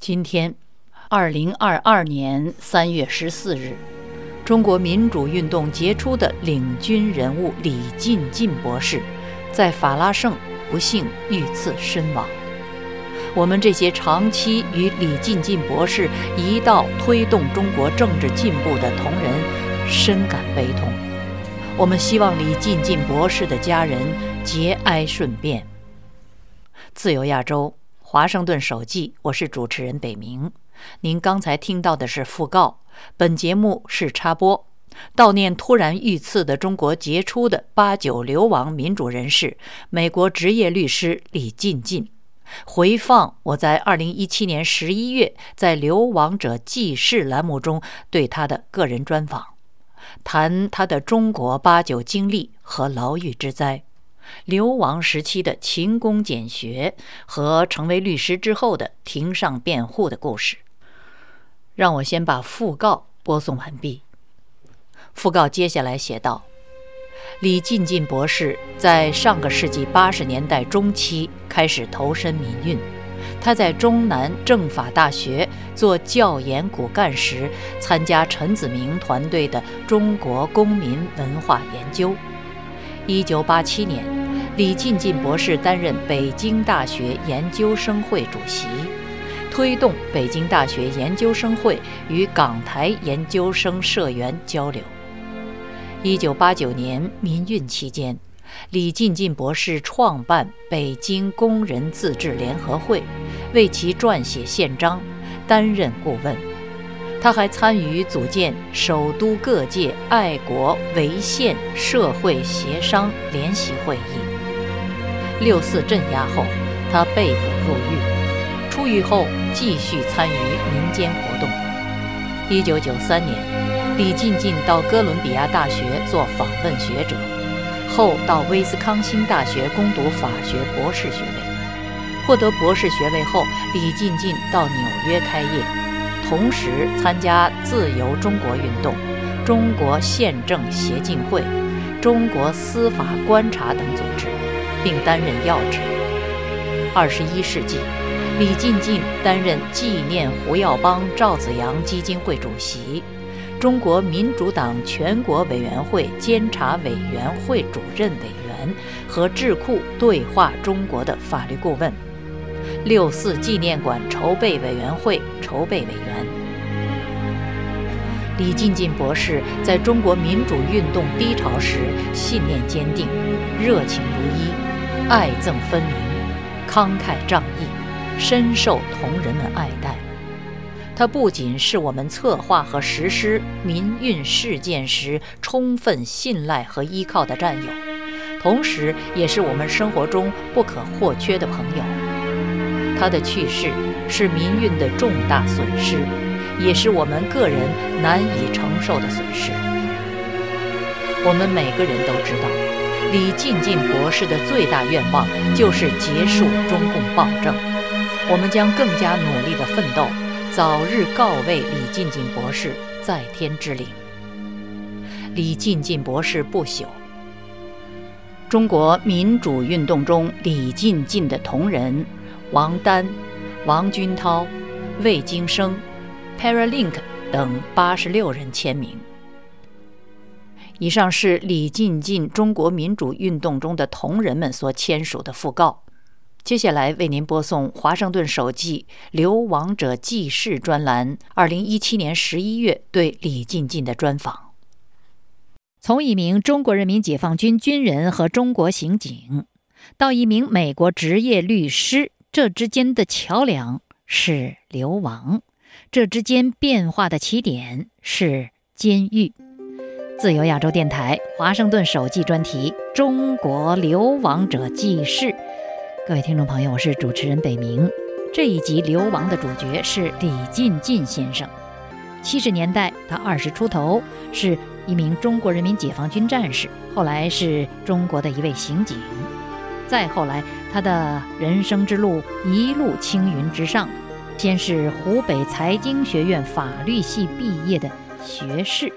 今天，二零二二年三月十四日，中国民主运动杰出的领军人物李进进博士，在法拉盛不幸遇刺身亡。我们这些长期与李进进博士一道推动中国政治进步的同仁，深感悲痛。我们希望李进进博士的家人节哀顺变。自由亚洲，华盛顿首记，我是主持人北明。您刚才听到的是讣告，本节目是插播，悼念突然遇刺的中国杰出的八九流亡民主人士、美国职业律师李进进。回放我在二零一七年十一月在《流亡者记事》栏目中对他的个人专访，谈他的中国八九经历和牢狱之灾，流亡时期的勤工俭学和成为律师之后的庭上辩护的故事。让我先把讣告播送完毕。讣告接下来写道。李进进博士在上个世纪八十年代中期开始投身民运。他在中南政法大学做教研骨干时，参加陈子明团队的中国公民文化研究。一九八七年，李进进博士担任北京大学研究生会主席，推动北京大学研究生会与港台研究生社员交流。一九八九年民运期间，李进进博士创办北京工人自治联合会，为其撰写宪章，担任顾问。他还参与组建首都各界爱国维宪社会协商联席会议。六四镇压后，他被捕入狱，出狱后继续参与民间活动。一九九三年。李进进到哥伦比亚大学做访问学者，后到威斯康星大学攻读法学博士学位。获得博士学位后，李进进到纽约开业，同时参加自由中国运动、中国宪政协进会、中国司法观察等组织，并担任要职。二十一世纪，李进进担任纪念胡耀邦、赵紫阳基金会主席。中国民主党全国委员会监察委员会主任委员和智库对话中国的法律顾问，六四纪念馆筹备委员会筹备委员。李进进博士在中国民主运动低潮时，信念坚定，热情如一，爱憎分明，慷慨仗义，深受同仁们爱戴。他不仅是我们策划和实施民运事件时充分信赖和依靠的战友，同时也是我们生活中不可或缺的朋友。他的去世是民运的重大损失，也是我们个人难以承受的损失。我们每个人都知道，李进进博士的最大愿望就是结束中共暴政。我们将更加努力地奋斗。早日告慰李进进博士在天之灵。李进进博士不朽。中国民主运动中李进进的同仁王丹、王军涛、魏京生、Paralink 等八十六人签名。以上是李进进中国民主运动中的同仁们所签署的讣告。接下来为您播送《华盛顿首记流亡者记事》专栏，二零一七年十一月对李进进的专访。从一名中国人民解放军军人和中国刑警，到一名美国职业律师，这之间的桥梁是流亡，这之间变化的起点是监狱。自由亚洲电台《华盛顿首季》专题《中国流亡者记事》。各位听众朋友，我是主持人北明。这一集流亡的主角是李进进先生。七十年代，他二十出头，是一名中国人民解放军战士，后来是中国的一位刑警。再后来，他的人生之路一路青云直上，先是湖北财经学院法律系毕业的学士，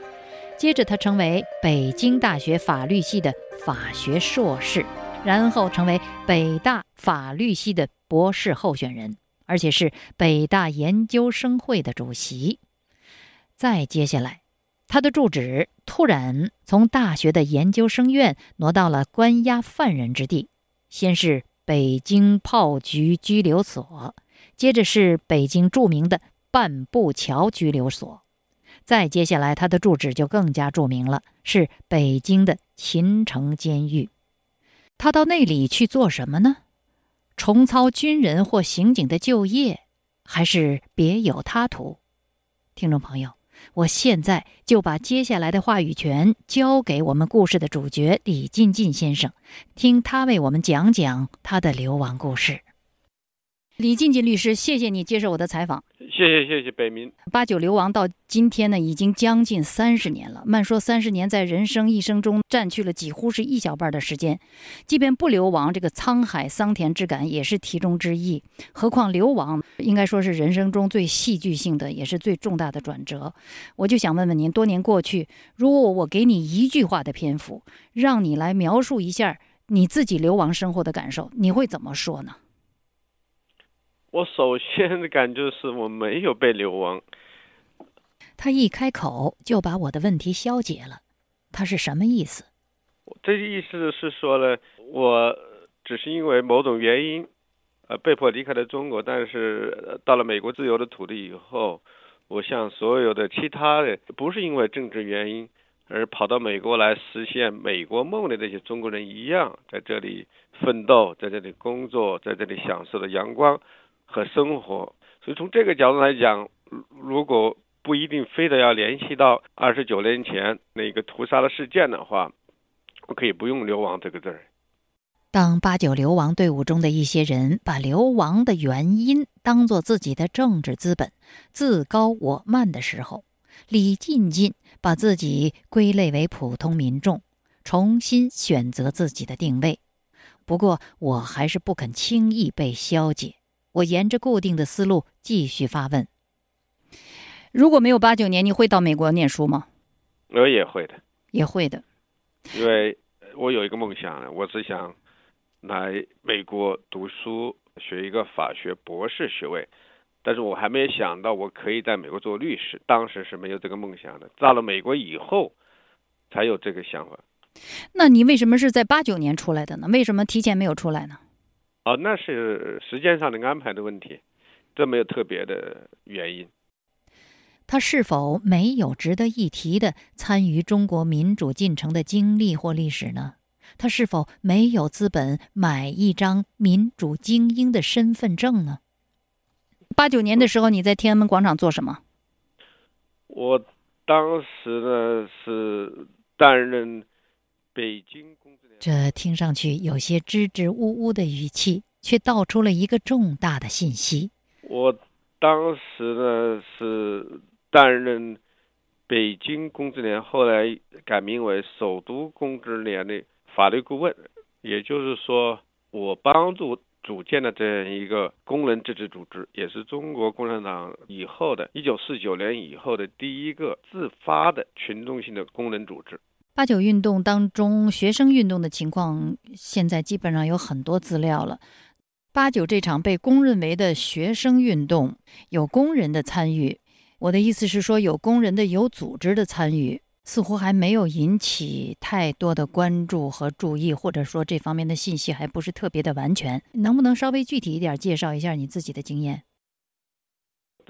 接着他成为北京大学法律系的法学硕士。然后成为北大法律系的博士候选人，而且是北大研究生会的主席。再接下来，他的住址突然从大学的研究生院挪到了关押犯人之地，先是北京炮局拘留所，接着是北京著名的半步桥拘留所。再接下来，他的住址就更加著名了，是北京的秦城监狱。他到那里去做什么呢？重操军人或刑警的就业，还是别有他图？听众朋友，我现在就把接下来的话语权交给我们故事的主角李进进先生，听他为我们讲讲他的流亡故事。李静静律师，谢谢你接受我的采访。谢谢谢谢北明。八九流亡到今天呢，已经将近三十年了。慢说三十年，在人生一生中占据了几乎是一小半的时间。即便不流亡，这个沧海桑田之感也是其中之一。何况流亡，应该说是人生中最戏剧性的，也是最重大的转折。我就想问问您，多年过去，如果我给你一句话的篇幅，让你来描述一下你自己流亡生活的感受，你会怎么说呢？我首先的感觉是我没有被流亡。他一开口就把我的问题消解了，他是什么意思？这意思是说呢，我只是因为某种原因，呃，被迫离开了中国，但是到了美国自由的土地以后，我像所有的其他的，不是因为政治原因而跑到美国来实现美国梦的那些中国人一样，在这里奋斗，在这里工作，在这里享受的阳光。和生活，所以从这个角度来讲，如果不一定非得要联系到二十九年前那个屠杀的事件的话，我可以不用“流亡”这个字儿。当八九流亡队伍中的一些人把流亡的原因当做自己的政治资本，自高我慢的时候，李进进把自己归类为普通民众，重新选择自己的定位。不过，我还是不肯轻易被消解。我沿着固定的思路继续发问：如果没有八九年，你会到美国念书吗？我也会的，也会的，因为我有一个梦想，我只想来美国读书，学一个法学博士学位。但是我还没有想到我可以在美国做律师，当时是没有这个梦想的。到了美国以后，才有这个想法。那你为什么是在八九年出来的呢？为什么提前没有出来呢？哦，那是时间上的安排的问题，这没有特别的原因。他是否没有值得一提的参与中国民主进程的经历或历史呢？他是否没有资本买一张民主精英的身份证呢？八九年的时候，你在天安门广场做什么？我当时呢是担任北京。这听上去有些支支吾吾的语气，却道出了一个重大的信息。我当时呢是担任北京公职联，后来改名为首都公职联的法律顾问，也就是说，我帮助组建的这样一个工人自治组织，也是中国共产党以后的一九四九年以后的第一个自发的群众性的工人组织。八九运动当中，学生运动的情况，现在基本上有很多资料了。八九这场被公认为的学生运动，有工人的参与。我的意思是说，有工人的有组织的参与，似乎还没有引起太多的关注和注意，或者说这方面的信息还不是特别的完全。能不能稍微具体一点介绍一下你自己的经验？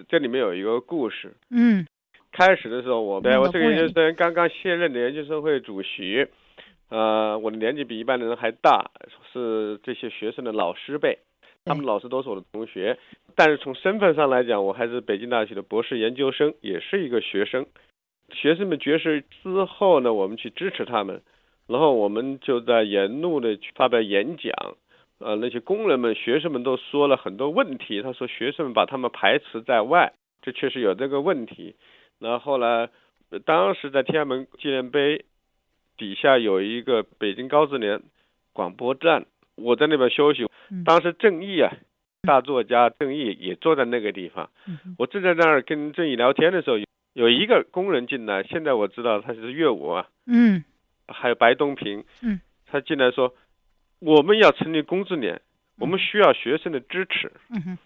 这里面有一个故事。嗯。开始的时候，我对我这个研究生刚刚卸任的研究生会主席，呃，我的年纪比一般的人还大，是这些学生的老师辈，他们老师都是我的同学，但是从身份上来讲，我还是北京大学的博士研究生，也是一个学生。学生们绝食之后呢，我们去支持他们，然后我们就在沿路的去发表演讲，呃，那些工人们、学生们都说了很多问题，他说学生们把他们排斥在外，这确实有这个问题。然后后来，当时在天安门纪念碑底下有一个北京高智联广播站，我在那边休息。当时郑毅啊，大作家郑毅也坐在那个地方。我正在那儿跟郑毅聊天的时候，有一个工人进来，现在我知道他是岳武啊。嗯。还有白东平。嗯。他进来说：“我们要成立工智联，我们需要学生的支持。”嗯哼。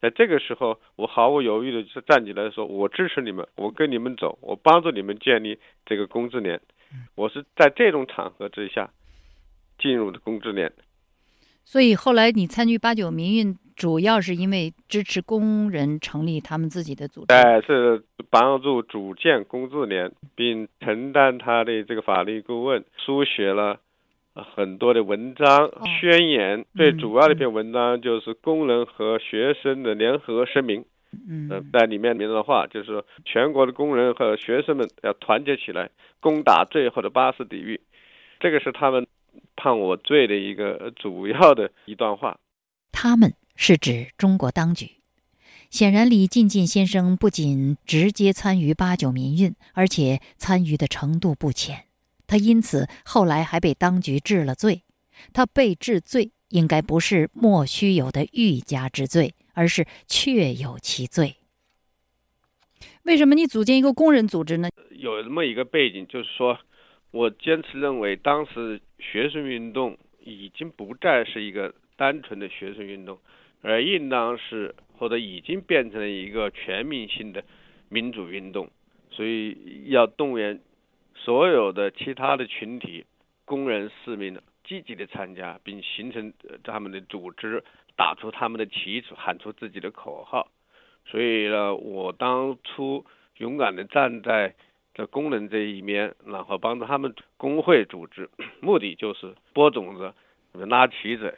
在这个时候，我毫无犹豫的就站起来说：“我支持你们，我跟你们走，我帮助你们建立这个工资联。”我是在这种场合之下进入的工资联。所以后来你参与八九民运，主要是因为支持工人成立他们自己的组织。哎，是帮助组建工资联，并承担他的这个法律顾问，书写了。很多的文章宣言，最主要的一篇文章就是工人和学生的联合声明。嗯，在里面里面的话，就是全国的工人和学生们要团结起来，攻打最后的巴士底狱。这个是他们判我罪的一个主要的一段话。他们是指中国当局。显然，李进进先生不仅直接参与八九民运，而且参与的程度不浅。他因此后来还被当局治了罪。他被治罪，应该不是莫须有的欲加之罪，而是确有其罪。为什么你组建一个工人组织呢？有这么一个背景，就是说，我坚持认为，当时学生运动已经不再是一个单纯的学生运动，而应当是或者已经变成了一个全民性的民主运动，所以要动员。所有的其他的群体，工人、市民积极的参加，并形成他们的组织，打出他们的旗帜，喊出自己的口号。所以呢，我当初勇敢的站在这工人这一面，然后帮助他们工会组织，目的就是播种子、拉旗子。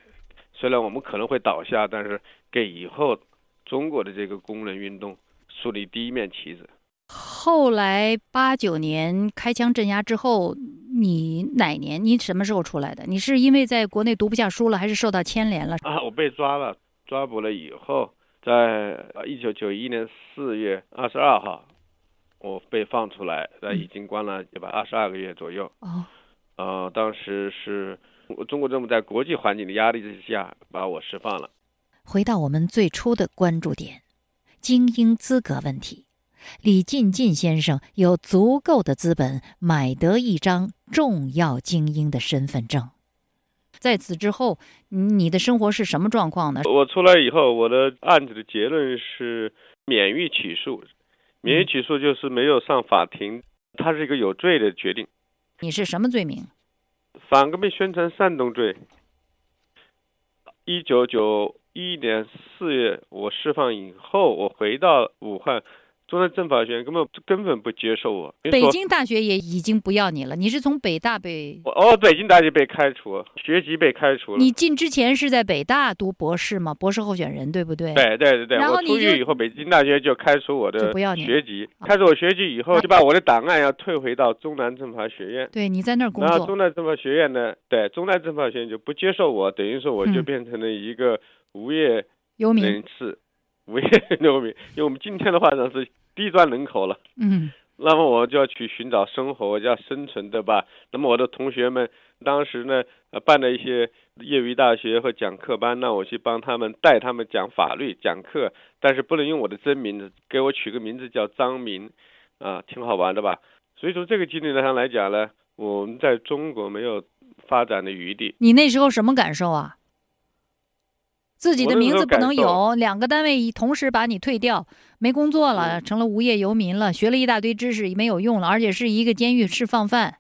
虽然我们可能会倒下，但是给以后中国的这个工人运动树立第一面旗子。后来八九年开枪镇压之后，你哪年？你什么时候出来的？你是因为在国内读不下书了，还是受到牵连了？啊，我被抓了，抓捕了以后，在一九九一年四月二十二号，我被放出来，那已经关了一百二十二个月左右。哦，呃，当时是中国政府在国际环境的压力之下把我释放了。回到我们最初的关注点，精英资格问题。李进进先生有足够的资本买得一张重要精英的身份证。在此之后，你的生活是什么状况呢？我出来以后，我的案子的结论是免于起诉，免于起诉就是没有上法庭，它是一个有罪的决定。你是什么罪名？反革命宣传煽动罪。一九九一年四月我释放以后，我回到武汉。中南政法学院根本根本不接受我。北京大学也已经不要你了。你是从北大被？哦，北京大学被开除，学籍被开除了。你进之前是在北大读博士吗？博士候选人对不对？对对对对。然后出去以后，北京大学就开除我的学籍。开除我学籍以后，就把我的档案要退回到中南政法学院。对，你在那儿工作。然后中南政法学院呢？对，中南政法学院就不接受我，等于说我就变成了一个无业游民人士，无业游民。因为我们今天的话呢是。低端人口了，嗯，那么我就要去寻找生活，我就要生存，对吧？那么我的同学们当时呢，呃，办了一些业余大学和讲课班，让我去帮他们带他们讲法律讲课，但是不能用我的真名字，给我取个名字叫张明，啊，挺好玩的吧？所以从这个经历上来讲呢，我们在中国没有发展的余地。你那时候什么感受啊？自己的名字不能有，两个单位同时把你退掉，没工作了，成了无业游民了，学了一大堆知识没有用了，而且是一个监狱释放犯，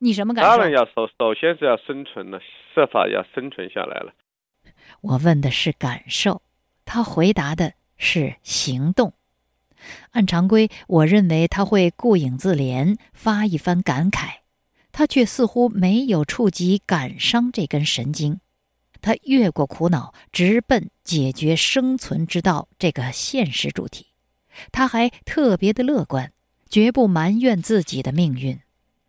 你什么感受？当然要首首先是要生存了，设法要生存下来了。我问的是感受，他回答的是行动。按常规，我认为他会顾影自怜，发一番感慨，他却似乎没有触及感伤这根神经。他越过苦恼，直奔解决生存之道这个现实主题。他还特别的乐观，绝不埋怨自己的命运。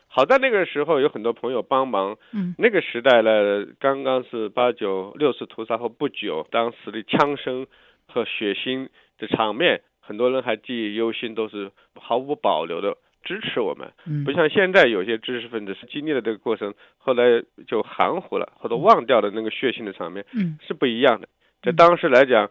好在那个时候有很多朋友帮忙。嗯，那个时代呢，刚刚是八九六四屠杀后不久，当时的枪声和血腥的场面，很多人还记忆犹新，都是毫无保留的。支持我们，不像现在有些知识分子是经历了这个过程，后来就含糊了或者忘掉了那个血腥的场面，是不一样的。在当时来讲，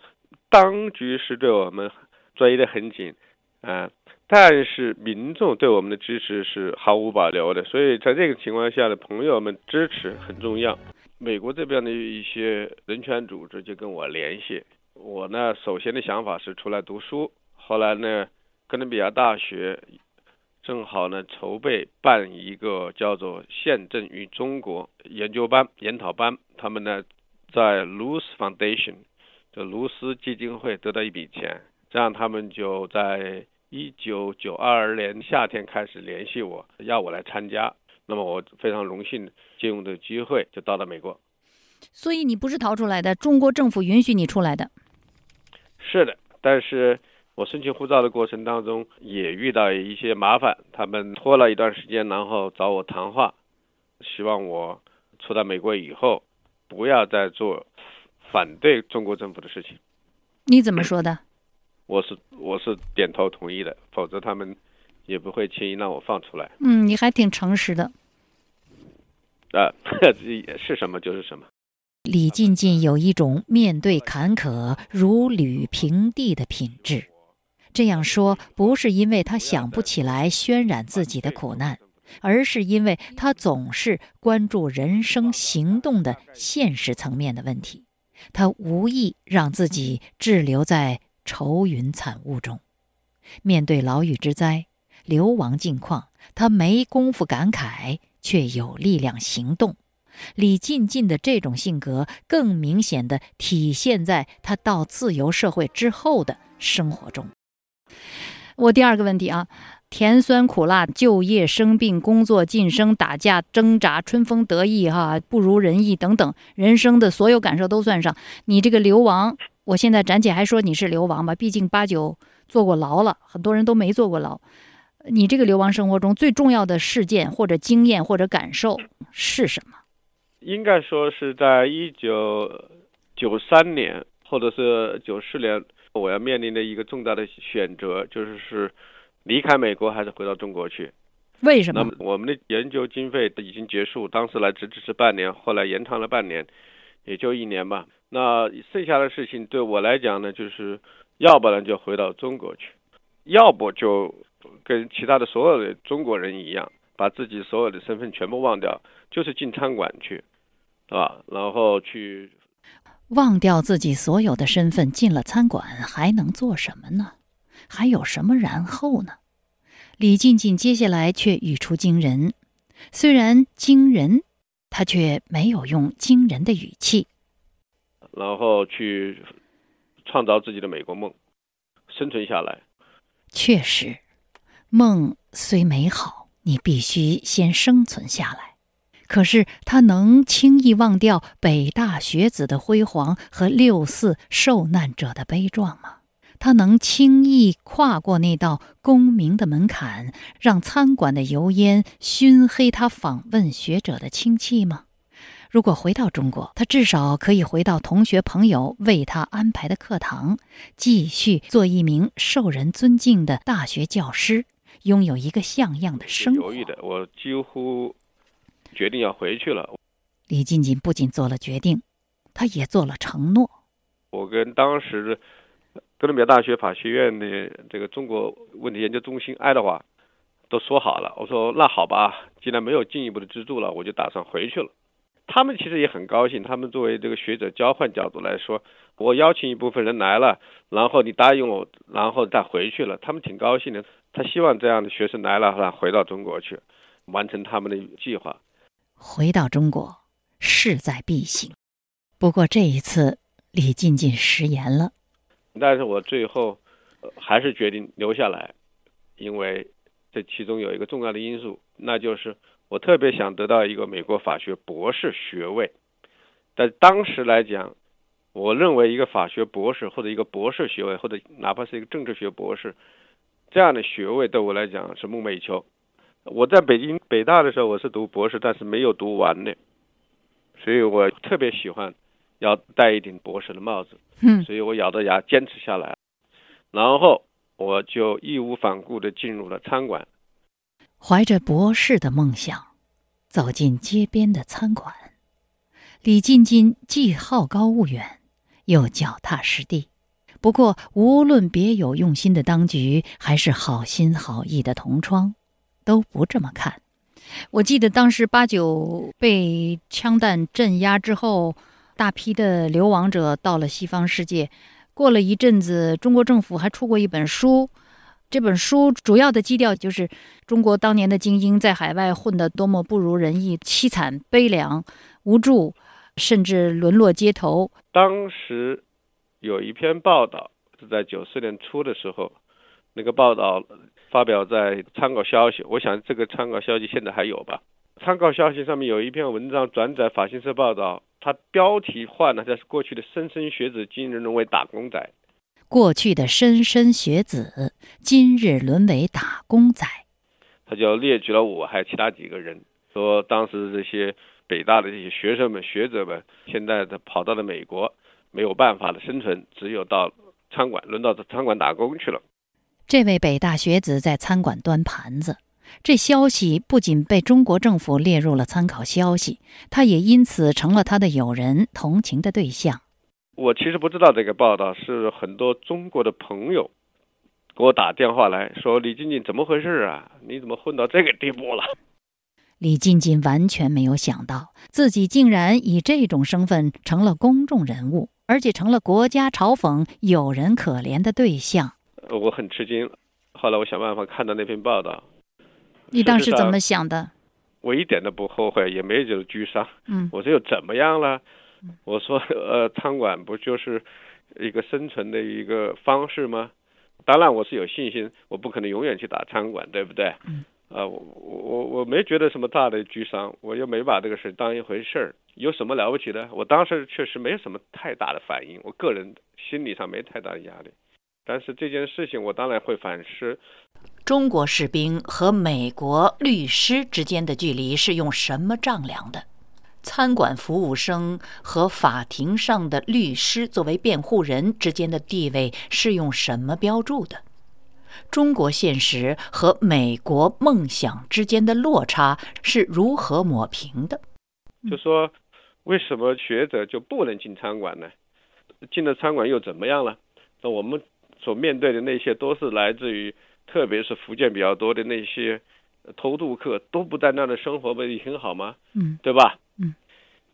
当局是对我们追得很紧，啊，但是民众对我们的支持是毫无保留的。所以在这个情况下的朋友们支持很重要。美国这边的一些人权组织就跟我联系，我呢，首先的想法是出来读书。后来呢，哥伦比亚大学正好呢筹备办一个叫做“宪政与中国”研究班、研讨班。他们呢在 Luce Foundation，就卢斯基金会得到一笔钱，这样他们就在一九九二年夏天开始联系我，要我来参加。那么我非常荣幸借用这个机会，就到了美国。所以你不是逃出来的，中国政府允许你出来的。是的，但是我申请护照的过程当中也遇到一些麻烦，他们拖了一段时间，然后找我谈话，希望我出到美国以后不要再做反对中国政府的事情。你怎么说的？我是我是点头同意的，否则他们也不会轻易让我放出来。嗯，你还挺诚实的。啊，是什么就是什么。李进进有一种面对坎坷如履平地的品质。这样说不是因为他想不起来渲染自己的苦难，而是因为他总是关注人生行动的现实层面的问题。他无意让自己滞留在愁云惨雾中。面对牢狱之灾、流亡境况，他没工夫感慨，却有力量行动。李进进的这种性格更明显的体现在他到自由社会之后的生活中。我第二个问题啊，甜酸苦辣、就业、生病、工作、晋升、打架、挣扎、春风得意、哈不如人意等等，人生的所有感受都算上。你这个流亡，我现在暂且还说你是流亡吧，毕竟八九坐过牢了，很多人都没坐过牢。你这个流亡生活中最重要的事件或者经验或者感受是什么？应该说是在一九九三年或者是九四年，我要面临的一个重大的选择，就是是离开美国还是回到中国去。为什么？那么我们的研究经费已经结束，当时来只只是半年，后来延长了半年，也就一年吧。那剩下的事情对我来讲呢，就是要不然就回到中国去，要不就跟其他的所有的中国人一样。把自己所有的身份全部忘掉，就是进餐馆去，啊，然后去忘掉自己所有的身份，进了餐馆还能做什么呢？还有什么然后呢？李静静接下来却语出惊人，虽然惊人，他却没有用惊人的语气，然后去创造自己的美国梦，生存下来。确实，梦虽美好。你必须先生存下来。可是他能轻易忘掉北大学子的辉煌和六四受难者的悲壮吗？他能轻易跨过那道功名的门槛，让餐馆的油烟熏黑他访问学者的清气吗？如果回到中国，他至少可以回到同学朋友为他安排的课堂，继续做一名受人尊敬的大学教师。拥有一个像样的生活。犹豫的，我几乎决定要回去了。李进进不仅做了决定，他也做了承诺。我跟当时哥伦比亚大学法学院的这个中国问题研究中心爱德华都说好了。我说那好吧，既然没有进一步的资助了，我就打算回去了。他们其实也很高兴。他们作为这个学者交换角度来说，我邀请一部分人来了，然后你答应我，然后再回去了，他们挺高兴的。他希望这样的学生来了，然后回到中国去，完成他们的计划。回到中国势在必行，不过这一次李进进食言了。但是我最后还是决定留下来，因为这其中有一个重要的因素，那就是我特别想得到一个美国法学博士学位。在当时来讲，我认为一个法学博士或者一个博士学位，或者哪怕是一个政治学博士。这样的学位对我来讲是梦寐以求。我在北京北大的时候，我是读博士，但是没有读完的，所以我特别喜欢要戴一顶博士的帽子。嗯，所以我咬着牙坚持下来，然后我就义无反顾地进入了餐馆。怀着博士的梦想，走进街边的餐馆，李进进既好高骛远，又脚踏实地。不过，无论别有用心的当局，还是好心好意的同窗，都不这么看。我记得当时八九被枪弹镇压之后，大批的流亡者到了西方世界，过了一阵子，中国政府还出过一本书，这本书主要的基调就是中国当年的精英在海外混得多么不如人意、凄惨悲凉、无助，甚至沦落街头。当时有一篇报道是在九四年初的时候，那个报道发表在《参考消息》，我想这个《参考消息》现在还有吧？《参考消息》上面有一篇文章转载法新社报道。它标题换了，这是过去的莘莘学子，今日沦为打工仔。过去的莘莘学子，今日沦为打工仔。他就列举了我，还有其他几个人，说当时这些北大的这些学生们、学者们，现在的跑到了美国，没有办法的生存，只有到餐馆，轮到餐馆打工去了。这位北大学子在餐馆端盘子。这消息不仅被中国政府列入了参考消息，他也因此成了他的友人同情的对象。我其实不知道这个报道，是很多中国的朋友给我打电话来说：“李静静怎么回事啊？你怎么混到这个地步了？”李静静完全没有想到，自己竟然以这种身份成了公众人物，而且成了国家嘲讽、有人可怜的对象。我很吃惊。后来我想办法看到那篇报道。你当时怎么想的？我一点都不后悔，也没有沮丧。嗯，我说又怎么样了？我说呃，餐馆不就是一个生存的一个方式吗？当然我是有信心，我不可能永远去打餐馆，对不对？嗯。啊，我我我没觉得什么大的沮丧，我又没把这个事当一回事儿，有什么了不起的？我当时确实没有什么太大的反应，我个人心理上没太大的压力。但是这件事情，我当然会反思。中国士兵和美国律师之间的距离是用什么丈量的？餐馆服务生和法庭上的律师作为辩护人之间的地位是用什么标注的？中国现实和美国梦想之间的落差是如何抹平的？就说为什么学者就不能进餐馆呢？进了餐馆又怎么样了？那我们所面对的那些都是来自于。特别是福建比较多的那些偷渡客都不在那的生活不也挺好吗？嗯，对吧？嗯，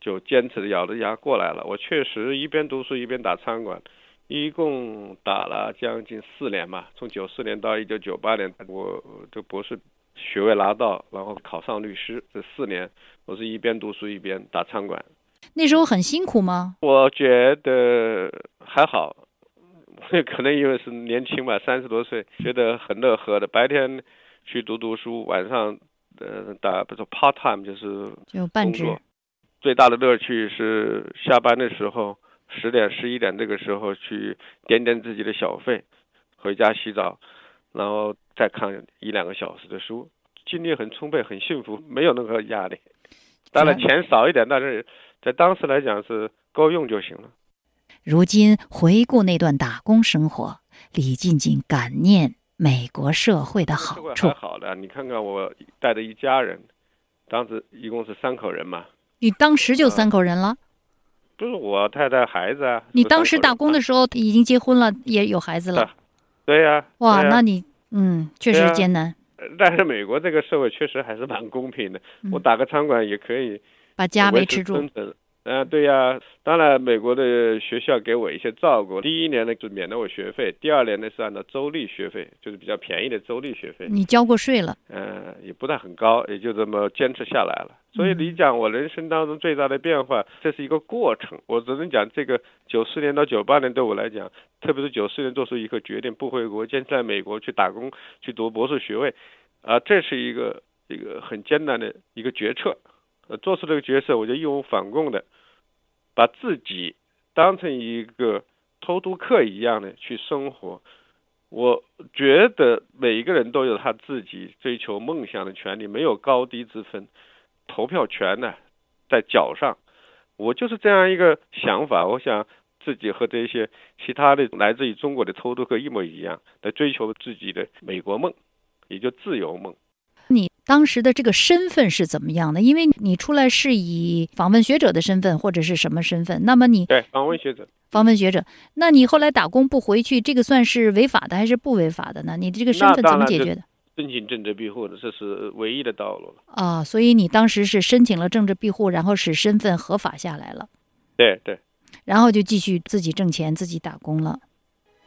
就坚持咬着牙过来了。我确实一边读书一边打餐馆，一共打了将近四年嘛，从九四年到一九九八年，我这博士学位拿到，然后考上律师，这四年我是一边读书一边打餐馆。那时候很辛苦吗？我觉得还好。可能因为是年轻吧，三十多岁，觉得很乐呵的。白天去读读书，晚上呃打，比如说 part time 就是就半职。最大的乐趣是下班的时候，十点十一点这个时候去点点自己的小费，回家洗澡，然后再看一两个小时的书，精力很充沛，很幸福，没有任何压力。当然钱少一点，但是在当时来讲是够用就行了。如今回顾那段打工生活，李静静感念美国社会的好处。好的，你看看我带着一家人，当时一共是三口人嘛。你当时就三口人了？不是我太太孩子啊。你当时打工的时候已经结婚了，也有孩子了。对呀。哇，那你嗯，确实艰难。但是美国这个社会确实还是蛮公平的，我打个餐馆也可以把家维持住。嗯，对呀，当然美国的学校给我一些照顾。第一年呢就免了我学费，第二年呢是按照州立学费，就是比较便宜的州立学费。你交过税了？嗯，也不算很高，也就这么坚持下来了。所以你讲我人生当中最大的变化，这是一个过程。我只能讲这个九四年到九八年对我来讲，特别是九四年做出一个决定，不回国，坚持在美国去打工，去读博士学位，啊，这是一个一个很艰难的一个决策。呃，做出这个角色，我就义无反顾的把自己当成一个偷渡客一样的去生活。我觉得每一个人都有他自己追求梦想的权利，没有高低之分。投票权呢，在脚上。我就是这样一个想法。我想自己和这些其他的来自于中国的偷渡客一模一样，来追求自己的美国梦，也就自由梦。你当时的这个身份是怎么样的？因为你出来是以访问学者的身份或者是什么身份？那么你对访问学者，访问学者，那你后来打工不回去，这个算是违法的还是不违法的呢？你的这个身份怎么解决的？申请政治庇护的，这是唯一的道路了。啊，所以你当时是申请了政治庇护，然后使身份合法下来了。对对。然后就继续自己挣钱，自己打工了。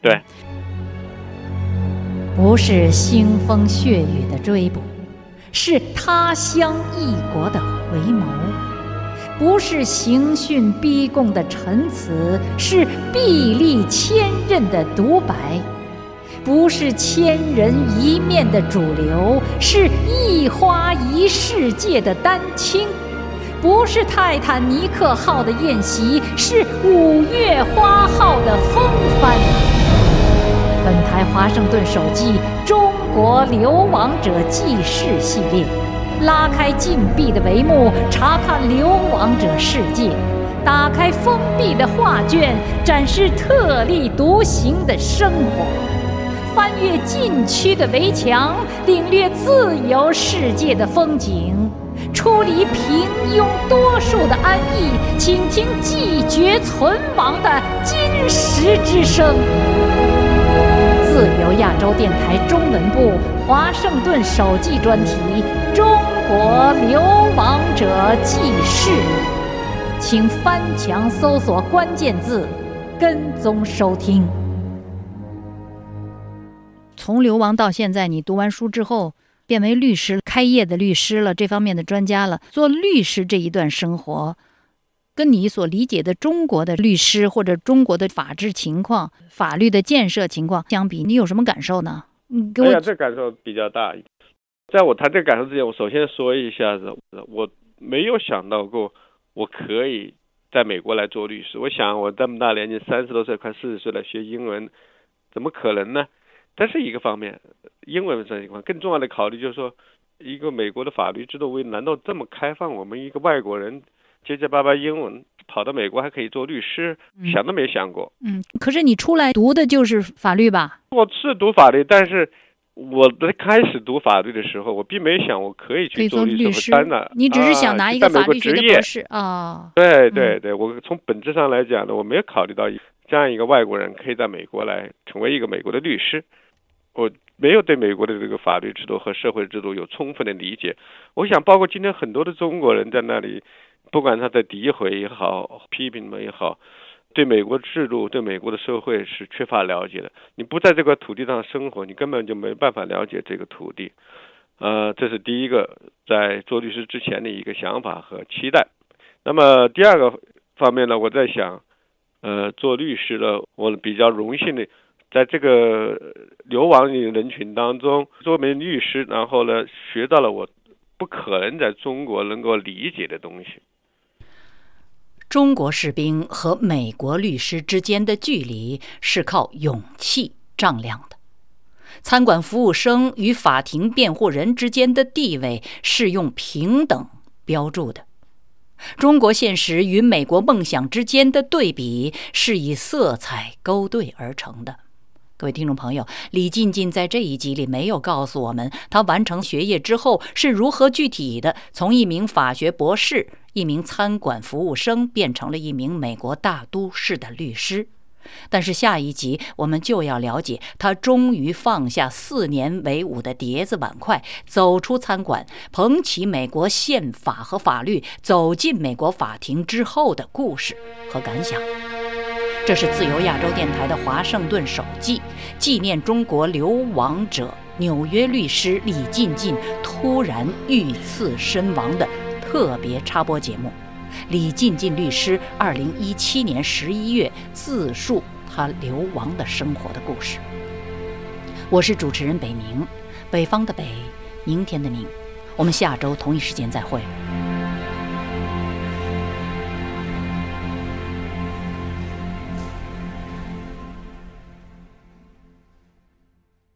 对，不是腥风血雨的追捕，是他乡异国的回眸；不是刑讯逼供的陈词，是壁立千仞的独白；不是千人一面的主流，是一花一世界的丹青。不是泰坦尼克号的宴席，是五月花号的风帆。本台华盛顿手记《中国流亡者记事》系列，拉开禁闭的帷幕，查看流亡者世界；打开封闭的画卷，展示特立独行的生活；翻越禁区的围墙，领略自由世界的风景。出离平庸多数的安逸，倾听寂绝存亡的金石之声。自由亚洲电台中文部华盛顿首记专题《中国流亡者记事》，请翻墙搜索关键字，跟踪收听。从流亡到现在，你读完书之后。变为律师，开业的律师了，这方面的专家了。做律师这一段生活，跟你所理解的中国的律师或者中国的法治情况、法律的建设情况相比，你有什么感受呢？嗯，给我讲这感受比较大。在我谈这个感受之前，我首先说一下子，我没有想到过我可以在美国来做律师。我想我这么大年纪，三十多岁，快四十岁了，学英文，怎么可能呢？这是一个方面，英文这一块更重要的考虑就是说，一个美国的法律制度为难道这么开放？我们一个外国人结结巴巴英文跑到美国还可以做律师，想都没想过。嗯，可是你出来读的就是法律吧？我是读法律，但是我在开始读法律的时候，我并没想我可以去做律师。当然，你只是想拿一个法律学的博士啊？对对对，我从本质上来讲呢，我没有考虑到这样一个外国人可以在美国来成为一个美国的律师。我没有对美国的这个法律制度和社会制度有充分的理解。我想，包括今天很多的中国人在那里，不管他的诋毁也好，批评们也好，对美国制度、对美国的社会是缺乏了解的。你不在这块土地上生活，你根本就没办法了解这个土地。呃，这是第一个在做律师之前的一个想法和期待。那么第二个方面呢，我在想，呃，做律师的，我比较荣幸的。在这个流亡的人群当中，做名律师，然后呢，学到了我不可能在中国能够理解的东西。中国士兵和美国律师之间的距离是靠勇气丈量的，餐馆服务生与法庭辩护人之间的地位是用平等标注的。中国现实与美国梦想之间的对比是以色彩勾兑而成的。各位听众朋友，李静静在这一集里没有告诉我们，他完成学业之后是如何具体的从一名法学博士、一名餐馆服务生变成了一名美国大都市的律师。但是下一集我们就要了解他终于放下四年为伍的碟子碗筷，走出餐馆，捧起美国宪法和法律，走进美国法庭之后的故事和感想。这是自由亚洲电台的华盛顿手记，纪念中国流亡者纽约律师李进进突然遇刺身亡的特别插播节目。李进进律师二零一七年十一月自述他流亡的生活的故事。我是主持人北明，北方的北，明天的明。我们下周同一时间再会。